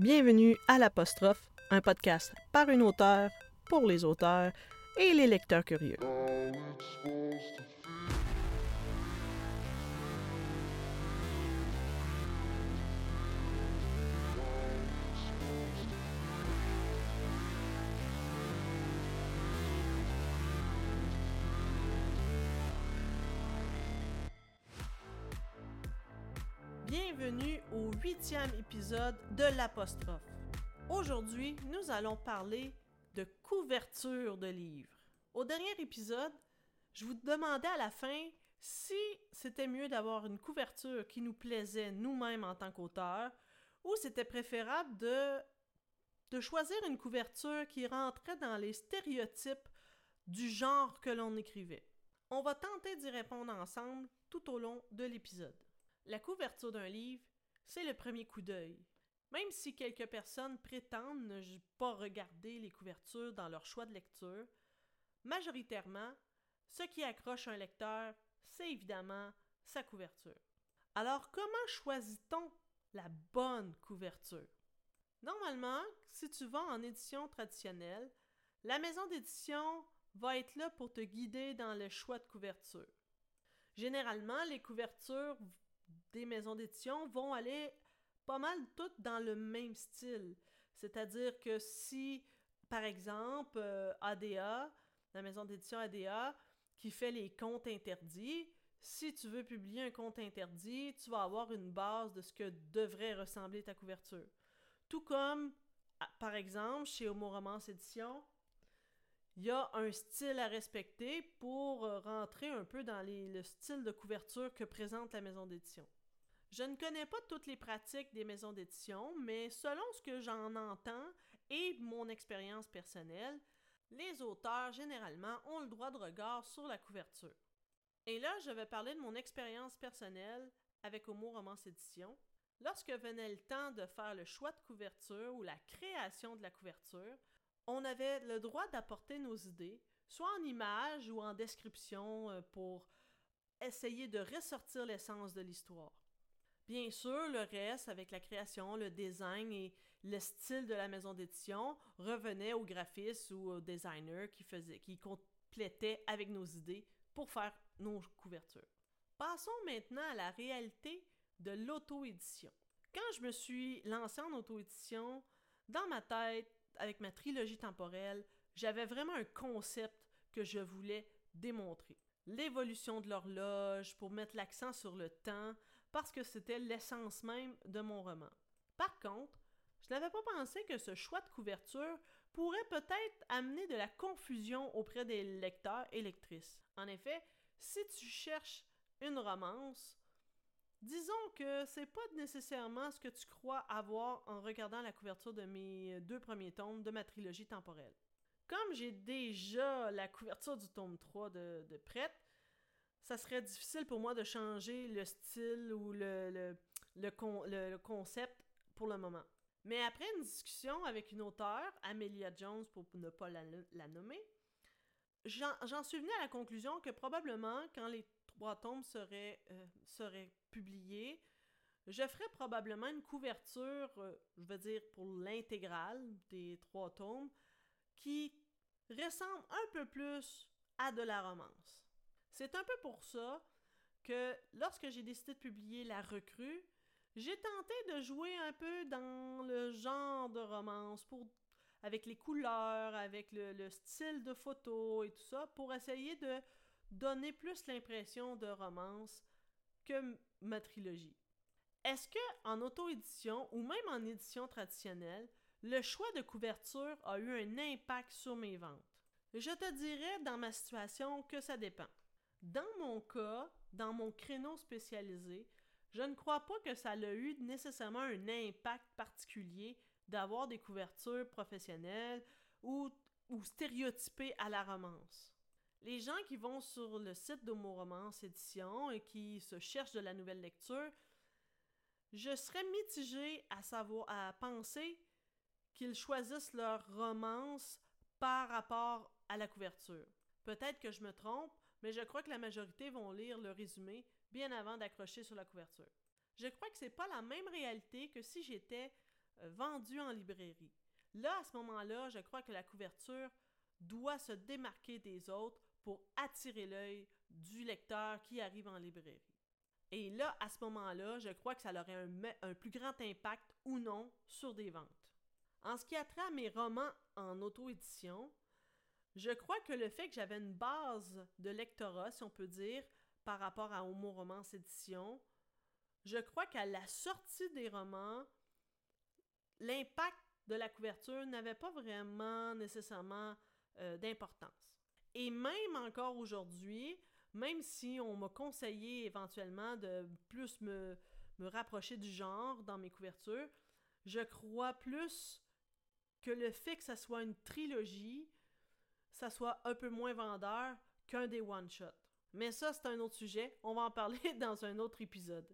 Bienvenue à l'apostrophe, un podcast par une auteure, pour les auteurs et les lecteurs curieux. Bienvenue au huitième épisode de l'apostrophe. Aujourd'hui, nous allons parler de couverture de livres. Au dernier épisode, je vous demandais à la fin si c'était mieux d'avoir une couverture qui nous plaisait nous-mêmes en tant qu'auteurs ou c'était préférable de, de choisir une couverture qui rentrait dans les stéréotypes du genre que l'on écrivait. On va tenter d'y répondre ensemble tout au long de l'épisode. La couverture d'un livre, c'est le premier coup d'œil. Même si quelques personnes prétendent ne pas regarder les couvertures dans leur choix de lecture, majoritairement, ce qui accroche un lecteur, c'est évidemment sa couverture. Alors, comment choisit-on la bonne couverture? Normalement, si tu vas en édition traditionnelle, la maison d'édition va être là pour te guider dans le choix de couverture. Généralement, les couvertures des maisons d'édition vont aller pas mal toutes dans le même style. C'est-à-dire que si, par exemple, ADA, euh, la maison d'édition ADA, qui fait les comptes interdits, si tu veux publier un compte interdit, tu vas avoir une base de ce que devrait ressembler ta couverture. Tout comme, par exemple, chez Homo Romance Édition, il y a un style à respecter pour euh, rentrer un peu dans le style de couverture que présente la maison d'édition. Je ne connais pas toutes les pratiques des maisons d'édition, mais selon ce que j'en entends et mon expérience personnelle, les auteurs généralement ont le droit de regard sur la couverture. Et là, je vais parler de mon expérience personnelle avec Homo Romance Édition. Lorsque venait le temps de faire le choix de couverture ou la création de la couverture, on avait le droit d'apporter nos idées, soit en images ou en description euh, pour essayer de ressortir l'essence de l'histoire. Bien sûr, le reste, avec la création, le design et le style de la maison d'édition, revenait au graphiste ou au designer qui, faisait, qui complétait avec nos idées pour faire nos couvertures. Passons maintenant à la réalité de l'auto-édition. Quand je me suis lancée en auto-édition, dans ma tête, avec ma trilogie temporelle, j'avais vraiment un concept que je voulais démontrer. L'évolution de l'horloge pour mettre l'accent sur le temps, parce que c'était l'essence même de mon roman. Par contre, je n'avais pas pensé que ce choix de couverture pourrait peut-être amener de la confusion auprès des lecteurs et lectrices. En effet, si tu cherches une romance, disons que c'est pas nécessairement ce que tu crois avoir en regardant la couverture de mes deux premiers tomes de ma trilogie temporelle. Comme j'ai déjà la couverture du tome 3 de, de prête, ça serait difficile pour moi de changer le style ou le, le, concept pour le moment. Mais après une discussion avec une auteure, Amelia Jones pour ne pas la, nommer, j'en suis venue à la conclusion que probablement quand les trois tomes seraient, euh, seraient publiés, je ferais probablement une couverture, euh, je veux dire pour l'intégrale des trois tomes, qui ressemble un peu plus à de la romance. C'est un peu pour ça que lorsque j'ai décidé de publier La Recrue, j'ai tenté de jouer un peu dans le genre de romance pour avec les couleurs, avec le, style de photo et tout ça, pour essayer de donner plus l'impression de romance que ma trilogie. Est-ce que en auto-édition ou même en édition traditionnelle, le choix de couverture a eu un impact sur mes ventes? Je te dirais dans ma situation que ça dépend. Dans mon cas, dans mon créneau spécialisé, je ne crois pas que ça a eu nécessairement un impact particulier d'avoir des couvertures professionnelles ou, ou stéréotypées à la romance. Les gens qui vont sur le site mon romance édition et qui se cherchent de la nouvelle lecture, je serais mitigée à savoir à penser qu'ils choisissent leur romance par rapport à la couverture. Peut-être que je me trompe, mais je crois que la majorité vont lire le résumé bien avant d'accrocher sur la couverture. Je crois que c'est pas la même réalité que si j'étais euh, vendus en librairie. Là, à ce moment-là, je crois que la couverture doit se démarquer des autres pour attirer l'œil du lecteur qui arrive en librairie. Et là, à ce moment-là, je crois que ça aurait un, un plus grand impact ou non sur des ventes. En ce qui a trait à mes romans en auto-édition, je crois que le fait que j'avais une base de lectorat, si on peut dire, par rapport à Homo Romance Édition, je crois qu'à la sortie des romans, l'impact de la couverture n'avait pas vraiment nécessairement euh, d'importance. Et même encore aujourd'hui, même si on m'a conseillé éventuellement de plus me, me rapprocher du genre dans mes couvertures, je crois plus que le fait que ça soit une trilogie, ça soit un peu moins vendeur qu'un des one-shots. Mais ça, c'est un autre sujet. On va en parler dans un autre épisode.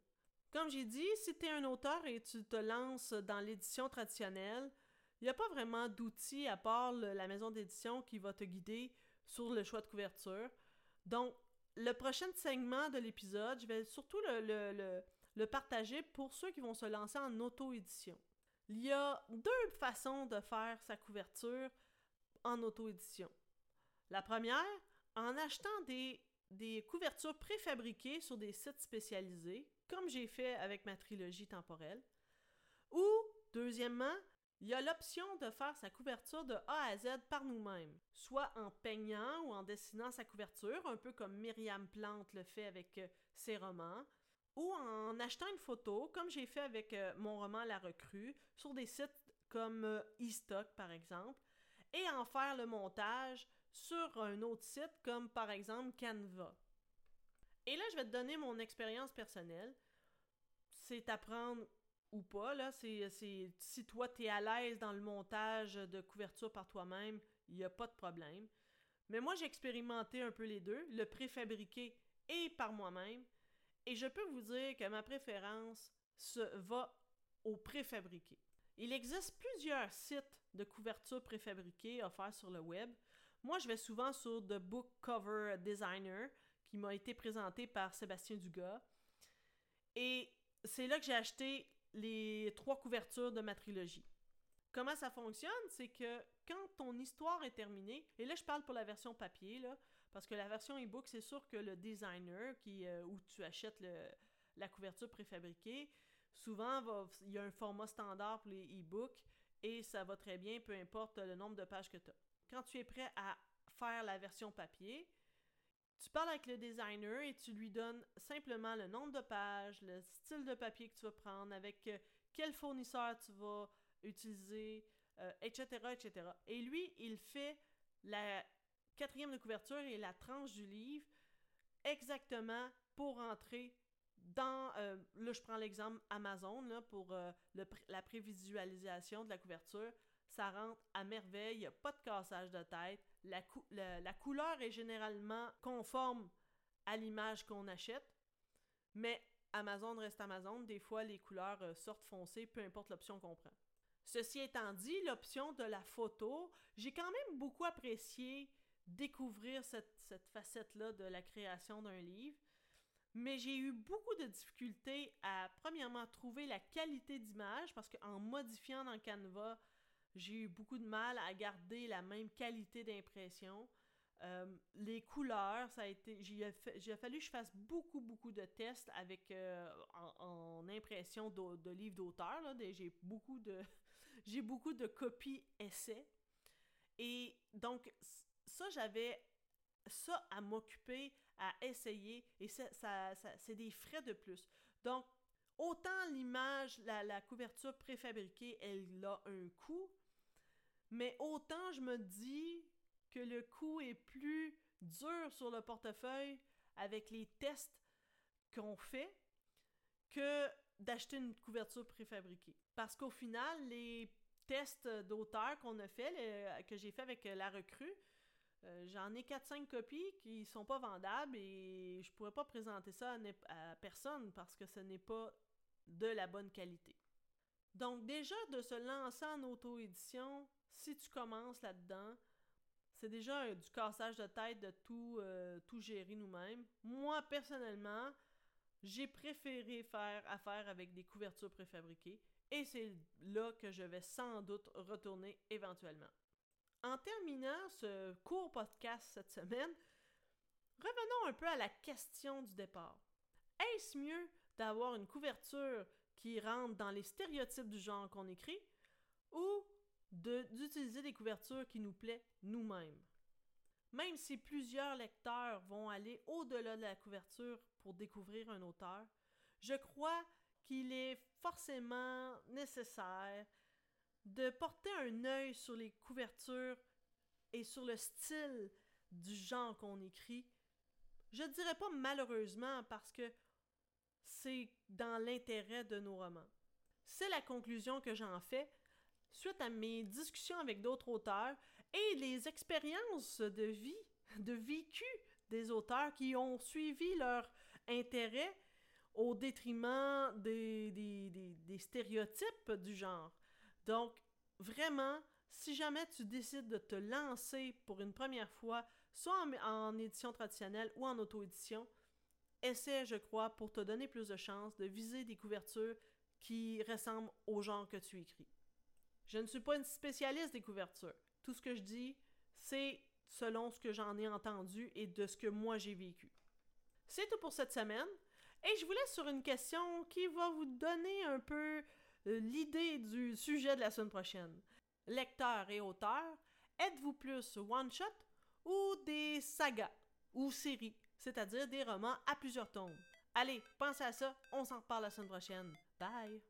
Comme j'ai dit, si tu es un auteur et tu te lances dans l'édition traditionnelle, il n'y a pas vraiment d'outils à part la maison d'édition qui va te guider sur le choix de couverture. Donc, le prochain segment de l'épisode, je vais surtout le, le, partager pour ceux qui vont se lancer en auto-édition. Il y a deux façons de faire sa couverture en auto-édition. La première, en achetant des, couvertures préfabriquées sur des sites spécialisés, comme j'ai fait avec ma trilogie temporelle. Ou, deuxièmement, il y a l'option de faire sa couverture de A à Z par nous-mêmes, soit en peignant ou en dessinant sa couverture, un peu comme Myriam Plante le fait avec euh, ses romans, ou en achetant une photo, comme j'ai fait avec euh, mon roman La Recrue, sur des sites comme euh, eStock par exemple, et en faire le montage sur un autre site comme par exemple Canva. Et là, je vais te donner mon expérience personnelle. C'est apprendre ou pas, là, si toi tu es à l'aise dans le montage de couverture par toi-même, il n'y a pas de problème. Mais moi, j'ai expérimenté un peu les deux, le préfabriqué et par moi-même, et je peux vous dire que ma préférence se va au préfabriqué. Il existe plusieurs sites de couverture préfabriquée offerts sur le web. Moi, je vais souvent sur The Book Cover Designer, qui m'a été présenté par Sébastien Dugas. Et c'est là que j'ai acheté les trois couvertures de ma trilogie. Comment ça fonctionne? C'est que quand ton histoire est terminée, et là je parle pour la version papier, parce que la version e-book, c'est sûr que le designer qui, euh, où tu achètes la couverture préfabriquée, souvent il y a un format standard pour les e-books et ça va très bien, peu importe le nombre de pages que tu as. Quand tu es prêt à faire la version papier, tu parles avec le designer et tu lui donnes simplement le nombre de pages, le style de papier que tu vas prendre, avec euh, quel fournisseur tu vas utiliser, etc., euh, etc. Et lui, il fait la quatrième de couverture et la tranche du livre exactement pour entrer dans, euh, là je prends l'exemple Amazon pour la prévisualisation de la couverture, ça rentre à merveille, il n'y a pas de cassage de tête, la, couleur est généralement conforme à l'image qu'on achète, mais Amazon reste Amazon, des fois les couleurs euh, sortent foncées, peu importe l'option qu'on prend. Ceci étant dit, l'option de la photo, j'ai quand même beaucoup apprécié découvrir cette, cette facette-là de la création d'un livre, mais j'ai eu beaucoup de difficultés à, premièrement, trouver la qualité d'image, parce qu'en modifiant dans Canva, j'ai eu beaucoup de mal à garder la même qualité d'impression. Euh, les couleurs, ça a été. J'ai fallu que je fasse beaucoup, beaucoup de tests avec euh, en, impression de, livres d'auteur. J'ai beaucoup de. j'ai beaucoup de copies essais. Et donc, ça, j'avais ça à m'occuper, à essayer, et ça, c'est des frais de plus. Donc, autant l'image, la, la couverture préfabriquée, elle a un coût, mais autant je me dis que le coût est plus dur sur le portefeuille avec les tests qu'on fait que d'acheter une couverture préfabriquée. Parce qu'au final, les tests d'auteur qu'on a fait, que j'ai fait avec la recrue, euh, j'en ai 4-5 copies qui sont pas vendables et je pourrais pas présenter ça à, personne parce que ce n'est pas de la bonne qualité. Donc déjà de se lancer en auto-édition, si tu commences là-dedans, c'est déjà du cassage de tête de tout, euh, tout gérer nous-mêmes. Moi, personnellement, j'ai préféré faire affaire avec des couvertures préfabriquées et c'est là que je vais sans doute retourner éventuellement. En terminant ce court podcast cette semaine, revenons un peu à la question du départ. Est-ce mieux d'avoir une couverture qui rentre dans les stéréotypes du genre qu'on écrit ou d'utiliser des couvertures qui nous plaisent nous-mêmes? Même si plusieurs lecteurs vont aller au-delà de la couverture pour découvrir un auteur, je crois qu'il est forcément nécessaire de porter un œil sur les couvertures et sur le style du genre qu'on écrit. Je dirais pas malheureusement parce que c'est dans l'intérêt de nos romans. C'est la conclusion que j'en fais suite à mes discussions avec d'autres auteurs et les expériences de vie, de vécu des auteurs qui ont suivi leur intérêt au détriment des, des, stéréotypes du genre. Donc, vraiment, si jamais tu décides de te lancer pour une première fois, soit en, édition traditionnelle ou en auto-édition, essaie, je crois, pour te donner plus de chances de viser des couvertures qui ressemblent au genre que tu écris. Je ne suis pas une spécialiste des couvertures. Tout ce que je dis, c'est selon ce que j'en ai entendu et de ce que moi j'ai vécu. C'est tout pour cette semaine. Et je vous laisse sur une question qui va vous donner un peu l'idée du sujet de la semaine prochaine. Lecteur et auteur, êtes-vous plus one-shot ou des sagas ou séries, c'est-à-dire des romans à plusieurs tomes? Allez, pensez à ça, on s'en reparle la semaine prochaine. Bye!